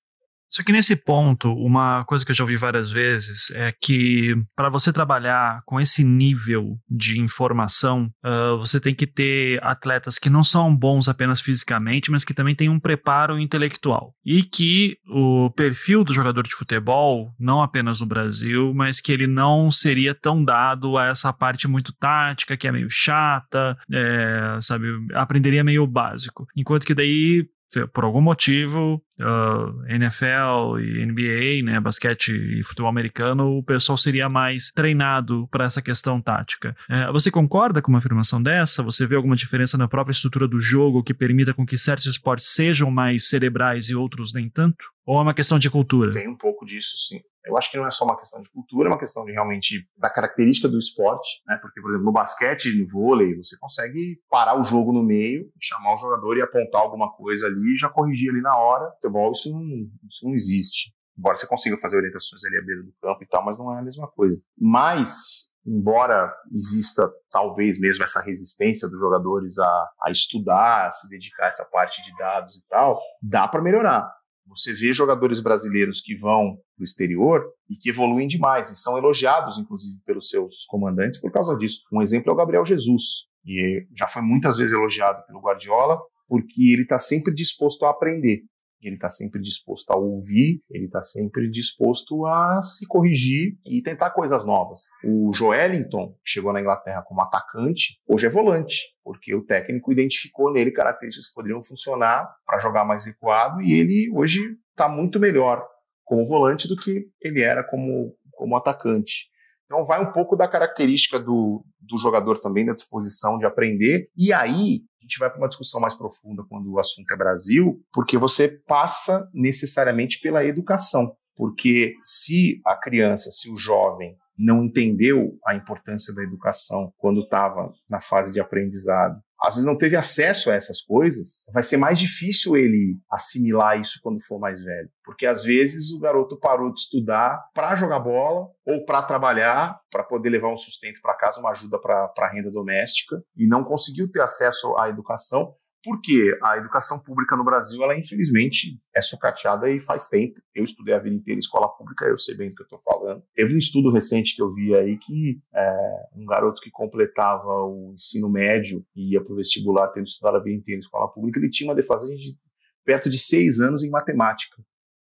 Só que nesse ponto, uma coisa que eu já ouvi várias vezes é que para você trabalhar com esse nível de informação, uh, você tem que ter atletas que não são bons apenas fisicamente, mas que também têm um preparo intelectual. E que o perfil do jogador de futebol, não apenas no Brasil, mas que ele não seria tão dado a essa parte muito tática, que é meio chata, é, sabe, aprenderia meio básico. Enquanto que daí por algum motivo, uh, NFL e NBA, né, basquete e futebol americano, o pessoal seria mais treinado para essa questão tática. Uh, você concorda com uma afirmação dessa? Você vê alguma diferença na própria estrutura do jogo que permita com que certos esportes sejam mais cerebrais e outros nem tanto? Ou é uma questão de cultura? Tem um pouco disso, sim. Eu acho que não é só uma questão de cultura, é uma questão de realmente da característica do esporte, né? Porque, por exemplo, no basquete, no vôlei, você consegue parar o jogo no meio, chamar o jogador e apontar alguma coisa ali e já corrigir ali na hora. Futebol, isso não, isso não existe. Embora você consiga fazer orientações ali à beira do campo e tal, mas não é a mesma coisa. Mas embora exista talvez mesmo essa resistência dos jogadores a, a estudar, a se dedicar a essa parte de dados e tal, dá para melhorar. Você vê jogadores brasileiros que vão para o exterior e que evoluem demais e são elogiados, inclusive, pelos seus comandantes por causa disso. Um exemplo é o Gabriel Jesus, e já foi muitas vezes elogiado pelo Guardiola porque ele está sempre disposto a aprender ele está sempre disposto a ouvir, ele está sempre disposto a se corrigir e tentar coisas novas. O Joelinton, que chegou na Inglaterra como atacante, hoje é volante, porque o técnico identificou nele características que poderiam funcionar para jogar mais recuado e ele hoje está muito melhor como volante do que ele era como, como atacante. Então vai um pouco da característica do, do jogador também, da disposição de aprender. E aí a gente vai para uma discussão mais profunda quando o assunto é Brasil, porque você passa necessariamente pela educação. Porque se a criança, se o jovem não entendeu a importância da educação quando estava na fase de aprendizado, às vezes não teve acesso a essas coisas, vai ser mais difícil ele assimilar isso quando for mais velho. Porque às vezes o garoto parou de estudar para jogar bola ou para trabalhar, para poder levar um sustento para casa, uma ajuda para a renda doméstica, e não conseguiu ter acesso à educação porque a educação pública no Brasil, ela infelizmente é sucateada e faz tempo. Eu estudei a vida inteira em escola pública, eu sei bem do que eu estou falando. Teve um estudo recente que eu vi aí que é, um garoto que completava o ensino médio e ia para o vestibular, tendo estudado a vida inteira em escola pública, ele tinha uma defasagem de perto de seis anos em matemática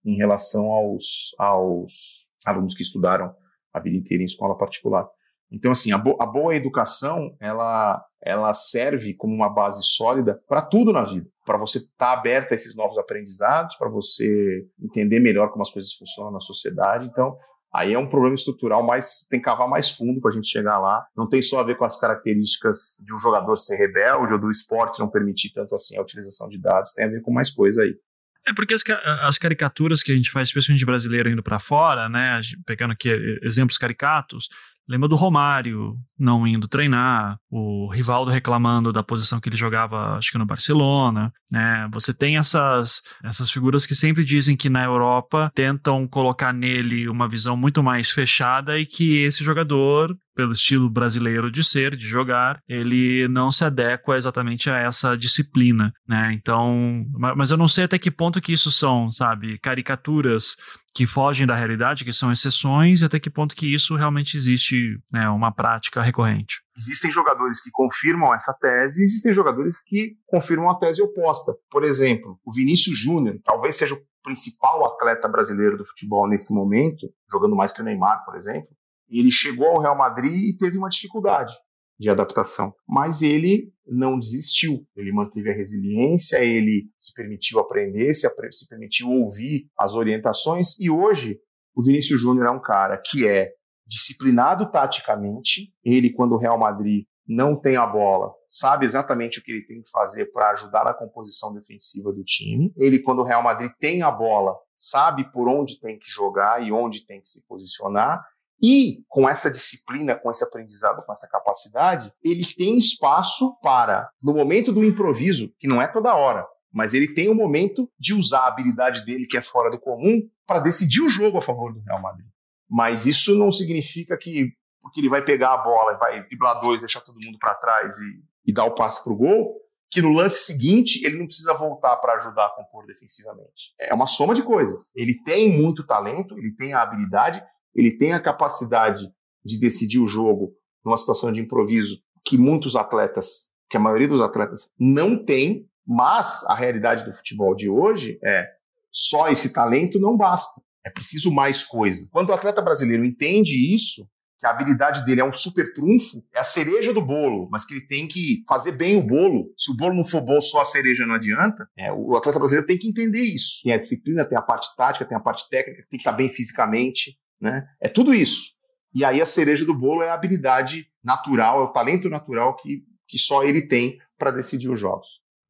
em relação aos, aos alunos que estudaram a vida inteira em escola particular. Então, assim, a, bo a boa educação, ela, ela serve como uma base sólida para tudo na vida. Para você estar tá aberto a esses novos aprendizados, para você entender melhor como as coisas funcionam na sociedade. Então, aí é um problema estrutural, mas tem que cavar mais fundo para a gente chegar lá. Não tem só a ver com as características de um jogador ser rebelde ou do esporte não permitir tanto assim a utilização de dados, tem a ver com mais coisa aí. É porque as, as, caricaturas que a gente faz, especialmente brasileiro indo para fora, né, pegando aqui exemplos caricatos, Lembra do Romário não indo treinar, o Rivaldo reclamando da posição que ele jogava, acho que no Barcelona, né? Você tem essas, essas figuras que sempre dizem que na Europa tentam colocar nele uma visão muito mais fechada e que esse jogador pelo estilo brasileiro de ser, de jogar, ele não se adequa exatamente a essa disciplina, né? Então, mas eu não sei até que ponto que isso são, sabe, caricaturas que fogem da realidade, que são exceções, e até que ponto que isso realmente existe, né, uma prática recorrente. Existem jogadores que confirmam essa tese existem jogadores que confirmam a tese oposta. Por exemplo, o Vinícius Júnior, talvez seja o principal atleta brasileiro do futebol nesse momento, jogando mais que o Neymar, por exemplo, ele chegou ao Real Madrid e teve uma dificuldade de adaptação, mas ele não desistiu. Ele manteve a resiliência, ele se permitiu aprender, se, se permitiu ouvir as orientações e hoje o Vinícius Júnior é um cara que é disciplinado taticamente. Ele, quando o Real Madrid não tem a bola, sabe exatamente o que ele tem que fazer para ajudar na composição defensiva do time. Ele, quando o Real Madrid tem a bola, sabe por onde tem que jogar e onde tem que se posicionar. E com essa disciplina, com esse aprendizado, com essa capacidade, ele tem espaço para, no momento do improviso, que não é toda hora, mas ele tem o um momento de usar a habilidade dele, que é fora do comum, para decidir o jogo a favor do Real Madrid. Mas isso não significa que porque ele vai pegar a bola e vai driblar dois, deixar todo mundo para trás e, e dar o passe para o gol, que no lance seguinte ele não precisa voltar para ajudar a compor defensivamente. É uma soma de coisas. Ele tem muito talento, ele tem a habilidade, ele tem a capacidade de decidir o jogo numa situação de improviso que muitos atletas, que a maioria dos atletas não tem, mas a realidade do futebol de hoje é só esse talento não basta. É preciso mais coisa. Quando o atleta brasileiro entende isso, que a habilidade dele é um super trunfo, é a cereja do bolo, mas que ele tem que fazer bem o bolo. Se o bolo não for bom, só a cereja não adianta. É, o atleta brasileiro tem que entender isso. Tem a disciplina, tem a parte tática, tem a parte técnica, tem que estar bem fisicamente. Né? É tudo isso. E aí a cereja do bolo é a habilidade natural, é o talento natural que, que só ele tem para decidir os jogos.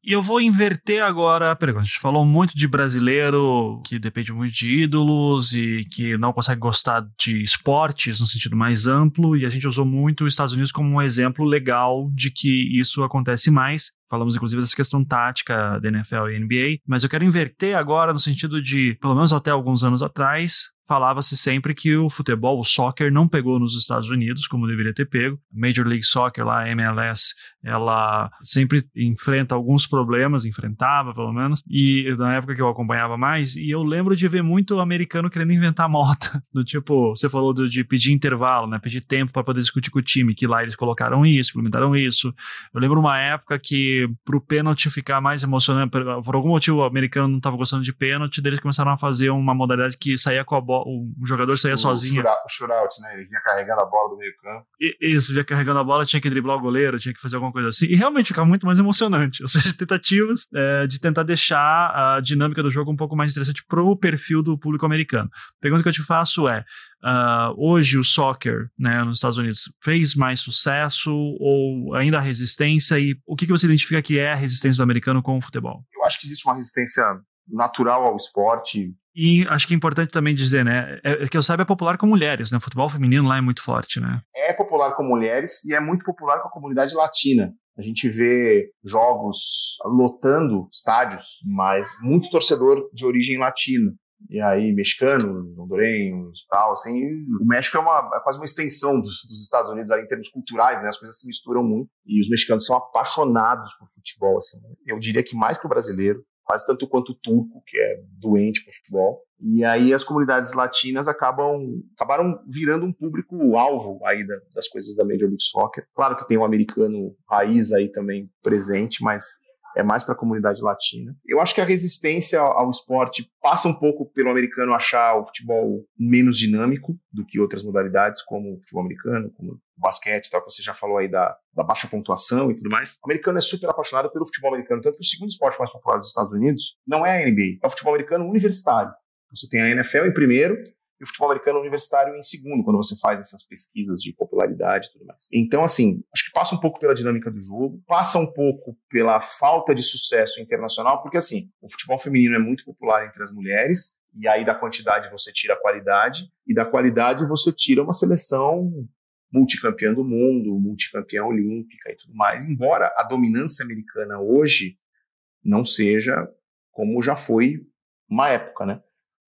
E eu vou inverter agora a pergunta. A gente falou muito de brasileiro que depende muito de ídolos e que não consegue gostar de esportes no sentido mais amplo, e a gente usou muito os Estados Unidos como um exemplo legal de que isso acontece mais. Falamos inclusive dessa questão tática da NFL e NBA, mas eu quero inverter agora no sentido de, pelo menos até alguns anos atrás, falava-se sempre que o futebol, o soccer, não pegou nos Estados Unidos como deveria ter pego. Major League Soccer, lá, a MLS, ela sempre enfrenta alguns problemas, enfrentava pelo menos, e na época que eu acompanhava mais, e eu lembro de ver muito americano querendo inventar moda, do tipo, você falou do, de pedir intervalo, né, pedir tempo para poder discutir com o time, que lá eles colocaram isso, implementaram isso. Eu lembro uma época que pro pênalti ficar mais emocionante, por, por algum motivo o americano não estava gostando de pênalti, eles começaram a fazer uma modalidade que saía com a bola o jogador saía o, sozinho. O shootout, né? Ele vinha carregando a bola do meio campo. Isso, vinha carregando a bola, tinha que driblar o goleiro, tinha que fazer alguma coisa assim. E realmente ficava muito mais emocionante. Ou seja, tentativas é, de tentar deixar a dinâmica do jogo um pouco mais interessante pro perfil do público americano. A pergunta que eu te faço é: Uh, hoje o soccer né, nos Estados Unidos fez mais sucesso ou ainda a resistência? E o que, que você identifica que é a resistência do americano com o futebol? Eu acho que existe uma resistência natural ao esporte E acho que é importante também dizer, né? É, é que eu saiba é popular com mulheres, né? O futebol feminino lá é muito forte, né? É popular com mulheres e é muito popular com a comunidade latina. A gente vê jogos lotando estádios, mas muito torcedor de origem latina. E aí, mexicano, hondurenhos, tal, assim, o México é, uma, é quase uma extensão dos, dos, Estados Unidos ali, em termos culturais, né? As coisas se misturam muito. E os mexicanos são apaixonados por futebol, assim. Eu diria que mais que o brasileiro quase tanto quanto o turco, que é doente por futebol. E aí as comunidades latinas acabam acabaram virando um público alvo aí da, das coisas da Major League Soccer. Claro que tem um americano raiz aí também presente, mas é mais para a comunidade latina. Eu acho que a resistência ao esporte passa um pouco pelo americano achar o futebol menos dinâmico do que outras modalidades, como o futebol americano, como o basquete, tal, que você já falou aí da, da baixa pontuação e tudo mais. O americano é super apaixonado pelo futebol americano, tanto que o segundo esporte mais popular dos Estados Unidos não é a NBA, é o futebol americano universitário. Você tem a NFL em primeiro e o futebol americano universitário em segundo, quando você faz essas pesquisas de popularidade e tudo mais. Então, assim, acho que passa um pouco pela dinâmica do jogo, passa um pouco pela falta de sucesso internacional, porque, assim, o futebol feminino é muito popular entre as mulheres, e aí da quantidade você tira a qualidade, e da qualidade você tira uma seleção multicampeã do mundo, multicampeã olímpica e tudo mais, embora a dominância americana hoje não seja como já foi uma época, né?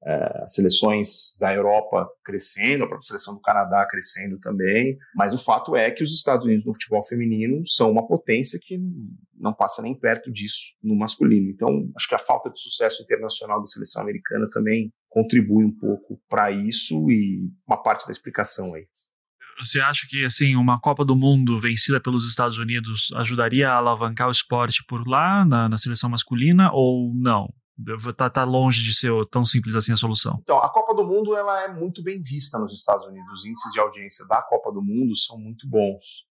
É, seleções da Europa crescendo, a própria seleção do Canadá crescendo também, mas o fato é que os Estados Unidos no futebol feminino são uma potência que não passa nem perto disso no masculino. Então, acho que a falta de sucesso internacional da seleção americana também contribui um pouco para isso e uma parte da explicação aí. Você acha que assim uma Copa do Mundo vencida pelos Estados Unidos ajudaria a alavancar o esporte por lá na, na seleção masculina ou não? Tá, tá longe de ser tão simples assim a solução. Então, a Copa do Mundo ela é muito bem vista nos Estados Unidos. Os índices de audiência da Copa do Mundo são muito bons.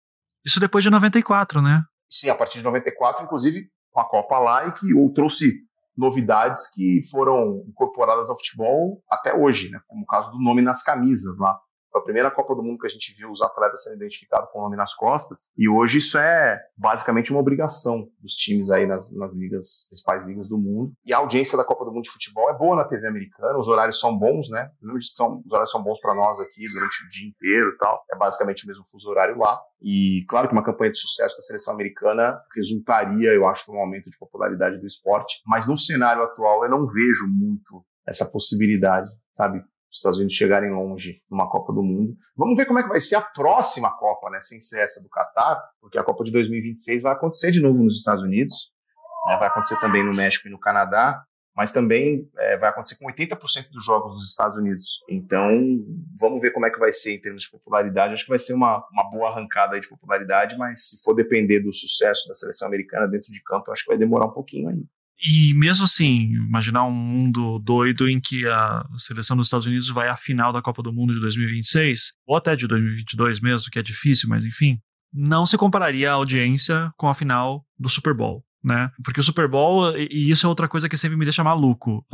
Isso depois de 94, né? Sim, a partir de 94, inclusive com a Copa lá e que ou trouxe novidades que foram incorporadas ao futebol até hoje, né? Como o caso do nome nas camisas lá. Foi a primeira Copa do Mundo que a gente viu os atletas sendo identificados com o nome nas costas. E hoje isso é basicamente uma obrigação dos times aí nas, nas ligas, principais ligas do mundo. E a audiência da Copa do Mundo de futebol é boa na TV americana, os horários são bons, né? São, os horários são bons para nós aqui durante o dia inteiro e tal. É basicamente o mesmo fuso horário lá. E claro que uma campanha de sucesso da seleção americana resultaria, eu acho, num aumento de popularidade do esporte. Mas no cenário atual eu não vejo muito essa possibilidade, sabe? Os Estados Unidos chegarem longe numa Copa do Mundo. Vamos ver como é que vai ser a próxima Copa, né, sem ser essa do Catar, porque a Copa de 2026 vai acontecer de novo nos Estados Unidos, né, vai acontecer também no México e no Canadá, mas também é, vai acontecer com 80% dos jogos dos Estados Unidos. Então, vamos ver como é que vai ser em termos de popularidade. Acho que vai ser uma, uma boa arrancada de popularidade, mas se for depender do sucesso da seleção americana dentro de campo, acho que vai demorar um pouquinho ainda. E mesmo assim, imaginar um mundo doido em que a seleção dos Estados Unidos vai à final da Copa do Mundo de 2026, ou até de 2022 mesmo, que é difícil, mas enfim, não se compararia a audiência com a final do Super Bowl né? Porque o Super Bowl, e isso é outra coisa que sempre me deixa maluco.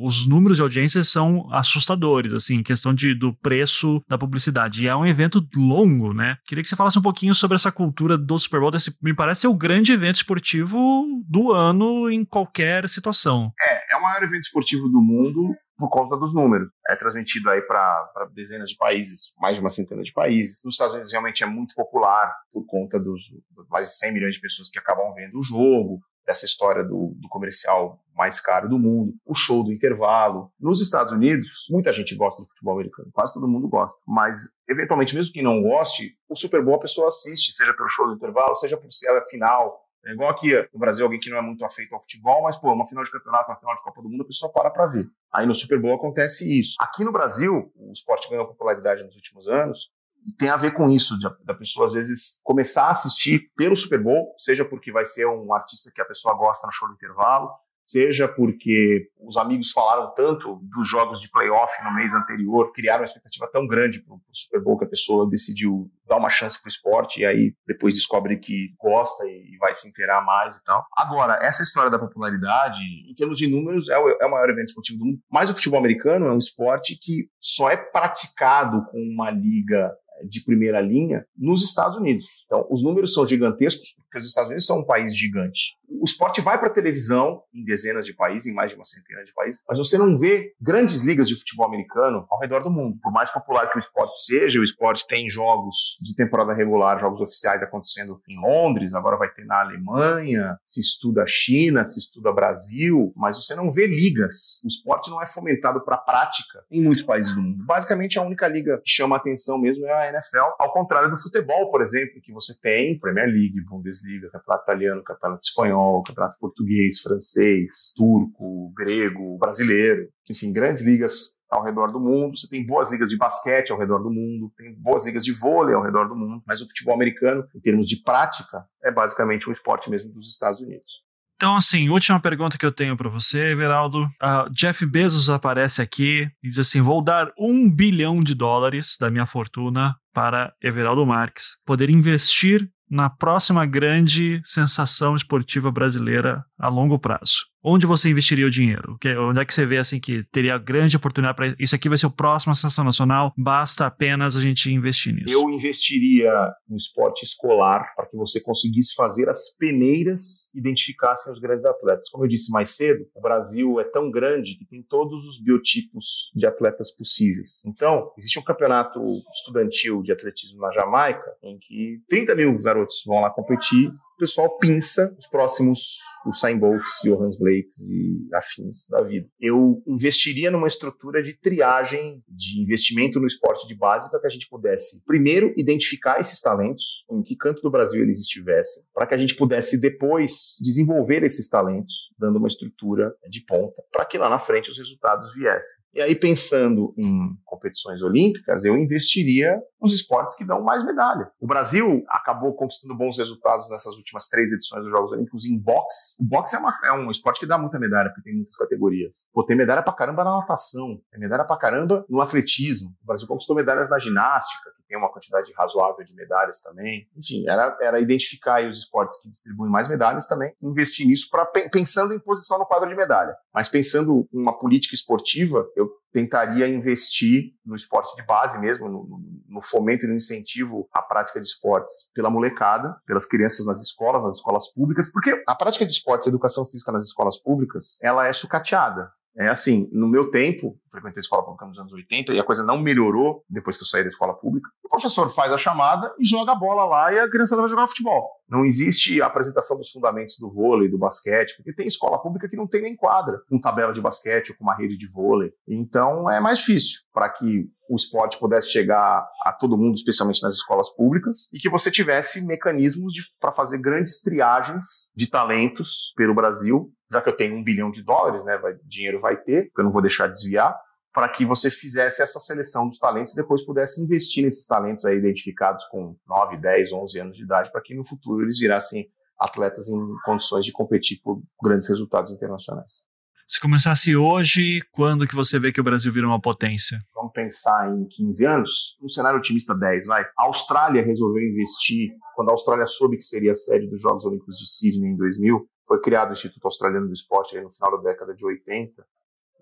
Os números de audiências são assustadores, assim, questão de, do preço da publicidade. E é um evento longo, né? Queria que você falasse um pouquinho sobre essa cultura do Super Bowl. Desse, me parece ser o grande evento esportivo do ano em qualquer situação. É, é o maior evento esportivo do mundo por conta dos números. É transmitido aí para dezenas de países, mais de uma centena de países. Nos Estados Unidos realmente é muito popular por conta dos, dos mais de 100 milhões de pessoas que acabam vendo o jogo, dessa história do, do, comercial mais caro do mundo, o show do intervalo. Nos Estados Unidos, muita gente gosta de futebol americano, quase todo mundo gosta, mas eventualmente, mesmo quem não goste, o Super Bowl a pessoa assiste, seja pelo show do intervalo, seja por ser a final, é igual aqui no Brasil, alguém que não é muito afeito ao futebol, mas, pô, uma final de campeonato, uma final de Copa do Mundo, a pessoa para para ver. Aí no Super Bowl acontece isso. Aqui no Brasil, o esporte ganhou popularidade nos últimos anos, e tem a ver com isso, da pessoa às vezes começar a assistir pelo Super Bowl, seja porque vai ser um artista que a pessoa gosta no show do intervalo, seja porque os amigos falaram tanto dos jogos de playoff no mês anterior, criaram uma expectativa tão grande para o Super Bowl que a pessoa decidiu dar uma chance para o esporte e aí depois descobre que gosta e vai se inteirar mais e tal. Agora, essa história da popularidade, em termos de números, é o, é o maior evento esportivo do mundo, mas o futebol americano é um esporte que só é praticado com uma liga de primeira linha nos Estados Unidos. Então, os números são gigantescos, porque os Estados Unidos são um país gigante. O esporte vai para televisão em dezenas de países, em mais de uma centena de países, mas você não vê grandes ligas de futebol americano ao redor do mundo. Por mais popular que o esporte seja, o esporte tem jogos de temporada regular, jogos oficiais acontecendo em Londres, agora vai ter na Alemanha, se estuda China, se estuda Brasil, mas você não vê ligas. O esporte não é fomentado para prática em muitos países do mundo. Basicamente, a única liga que chama atenção mesmo é a NFL, ao contrário do futebol, por exemplo, que você tem Premier League, Bundesliga, Campeonato Italiano, Campeonato Espanhol, Campeonato Português, Francês, Turco, Grego, Brasileiro, enfim, grandes ligas ao redor do mundo, você tem boas ligas de basquete ao redor do mundo, tem boas ligas de vôlei ao redor do mundo, mas o futebol americano, em termos de prática, é basicamente um esporte mesmo dos Estados Unidos. Então, assim, última pergunta que eu tenho para você, Everaldo. Uh, Jeff Bezos aparece aqui e diz assim: vou dar um bilhão de dólares da minha fortuna para Everaldo Marques poder investir na próxima grande sensação esportiva brasileira a longo prazo onde você investiria o dinheiro? Onde é que você vê assim que teria grande oportunidade para isso aqui vai ser o próximo sensação nacional, basta apenas a gente investir nisso? Eu investiria no esporte escolar para que você conseguisse fazer as peneiras identificassem os grandes atletas. Como eu disse mais cedo, o Brasil é tão grande que tem todos os biotipos de atletas possíveis. Então, existe um campeonato estudantil de atletismo na Jamaica em que 30 mil garotos vão lá competir pessoal pinça os próximos Usain Bolts, Johannes Blakes e afins da vida. Eu investiria numa estrutura de triagem, de investimento no esporte de base para que a gente pudesse, primeiro, identificar esses talentos, em que canto do Brasil eles estivessem, para que a gente pudesse depois desenvolver esses talentos, dando uma estrutura de ponta, para que lá na frente os resultados viessem. E aí, pensando em competições olímpicas, eu investiria nos esportes que dão mais medalha. O Brasil acabou conquistando bons resultados nessas últimas três edições dos Jogos Olímpicos em boxe. O boxe é, uma, é um esporte que dá muita medalha, porque tem muitas categorias. Pô, tem medalha pra caramba na natação, tem medalha pra caramba no atletismo. O Brasil conquistou medalhas na ginástica, tem uma quantidade razoável de medalhas também. Enfim, era, era identificar os esportes que distribuem mais medalhas também, investir nisso para pensando em posição no quadro de medalha. Mas pensando uma política esportiva, eu tentaria investir no esporte de base mesmo, no, no, fomento e no incentivo à prática de esportes pela molecada, pelas crianças nas escolas, nas escolas públicas, porque a prática de esportes, educação física nas escolas públicas, ela é sucateada. É assim, no meu tempo, frequentei a escola pública nos anos 80 e a coisa não melhorou depois que eu saí da escola pública. O professor faz a chamada e joga a bola lá e a criança vai jogar futebol. Não existe a apresentação dos fundamentos do vôlei, do basquete, porque tem escola pública que não tem nem quadra com tabela de basquete ou com uma rede de vôlei. Então é mais difícil para que o esporte pudesse chegar a todo mundo, especialmente nas escolas públicas, e que você tivesse mecanismos para fazer grandes triagens de talentos pelo Brasil já que eu tenho um bilhão de dólares, né, vai, dinheiro vai ter, porque eu não vou deixar desviar, para que você fizesse essa seleção dos talentos e depois pudesse investir nesses talentos aí identificados com 9, 10, 11 anos de idade, para que no futuro eles virassem atletas em condições de competir por grandes resultados internacionais. Se começasse hoje, quando que você vê que o Brasil vira uma potência? Vamos pensar em 15 anos, um cenário otimista 10, vai. A Austrália resolveu investir, quando a Austrália soube que seria a sede dos Jogos Olímpicos de Sydney em 2000, foi criado o Instituto Australiano do Esporte no final da década de 80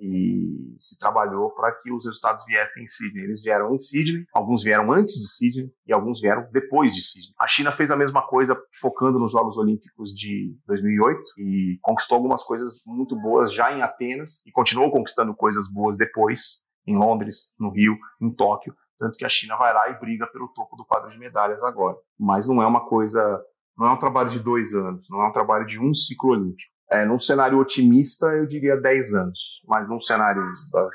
e se trabalhou para que os resultados viessem em Sydney. Eles vieram em Sydney, alguns vieram antes de Sydney e alguns vieram depois de Sydney. A China fez a mesma coisa focando nos Jogos Olímpicos de 2008 e conquistou algumas coisas muito boas já em Atenas e continuou conquistando coisas boas depois em Londres, no Rio, em Tóquio. Tanto que a China vai lá e briga pelo topo do quadro de medalhas agora. Mas não é uma coisa não é um trabalho de dois anos, não é um trabalho de um ciclo olímpico. É, num cenário otimista, eu diria 10 anos, mas num cenário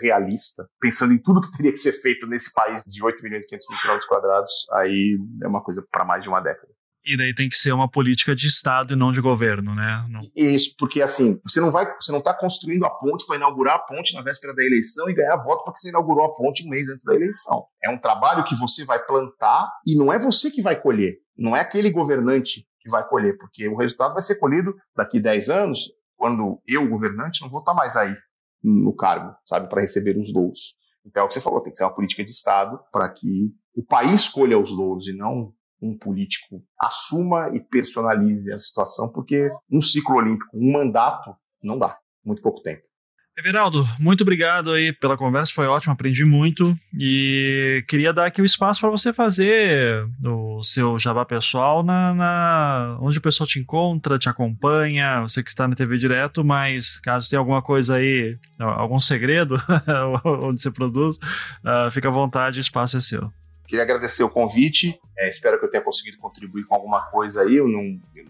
realista, pensando em tudo que teria que ser feito nesse país de 8 milhões e 500 mil quilômetros quadrados, aí é uma coisa para mais de uma década. E daí tem que ser uma política de Estado e não de governo, né? Não... Isso, porque assim, você não vai, você não está construindo a ponte para inaugurar a ponte na véspera da eleição e ganhar voto porque você inaugurou a ponte um mês antes da eleição. É um trabalho que você vai plantar e não é você que vai colher. Não é aquele governante que vai colher, porque o resultado vai ser colhido daqui 10 anos, quando eu, governante, não vou estar mais aí no cargo, sabe, para receber os louros. Então é o que você falou, tem que ser uma política de Estado para que o país colha os louros e não um político assuma e personalize a situação, porque um ciclo olímpico, um mandato, não dá, muito pouco tempo. Everaldo, muito obrigado aí pela conversa, foi ótimo, aprendi muito e queria dar aqui o espaço para você fazer o seu jabá pessoal na, na, onde o pessoal te encontra, te acompanha, você que está na TV direto, mas caso tenha alguma coisa aí, algum segredo onde você produz, uh, fica à vontade, o espaço é seu. Queria agradecer o convite, é, espero que eu tenha conseguido contribuir com alguma coisa aí, eu não, eu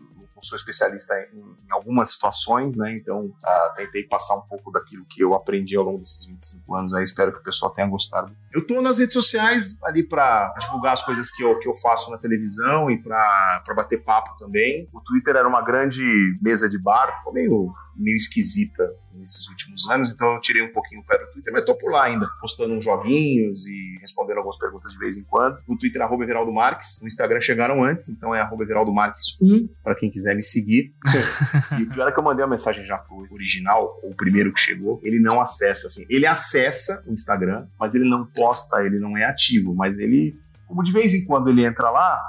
sou especialista em, em algumas situações, né? Então, uh, tentei passar um pouco daquilo que eu aprendi ao longo desses 25 anos aí. Espero que o pessoal tenha gostado. Eu tô nas redes sociais ali para divulgar as coisas que eu, que eu faço na televisão e para bater papo também. O Twitter era uma grande mesa de bar, meio meio esquisita nesses últimos anos, então eu tirei um pouquinho o pé do Twitter, mas tô por lá ainda, postando uns joguinho e respondendo algumas perguntas de vez em quando. No Twitter, arroba Everaldo Marques, no Instagram chegaram antes, então é arroba Everaldo Marques 1, para quem quiser me seguir. e o pior é que eu mandei a mensagem já pro original, ou o primeiro que chegou, ele não acessa, assim, ele acessa o Instagram, mas ele não posta, ele não é ativo, mas ele, como de vez em quando ele entra lá,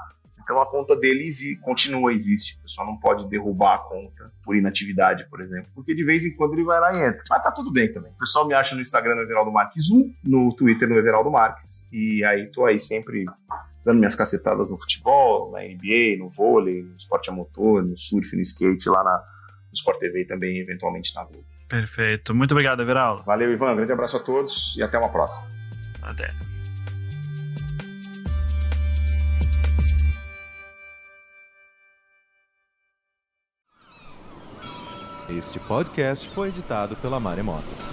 então a conta dele continua, existe. O pessoal não pode derrubar a conta por inatividade, por exemplo, porque de vez em quando ele vai lá e entra. Mas tá tudo bem também. O pessoal me acha no Instagram no Everaldo Marques 1, no Twitter no Everaldo Marques, e aí tô aí sempre dando minhas cacetadas no futebol, na NBA, no vôlei, no esporte a motor, no surf, no skate, lá na, no Sport TV e também, eventualmente, na Globo. Perfeito. Muito obrigado, Everaldo. Valeu, Ivan. grande abraço a todos e até uma próxima. Até. Este podcast foi editado pela Maremoto.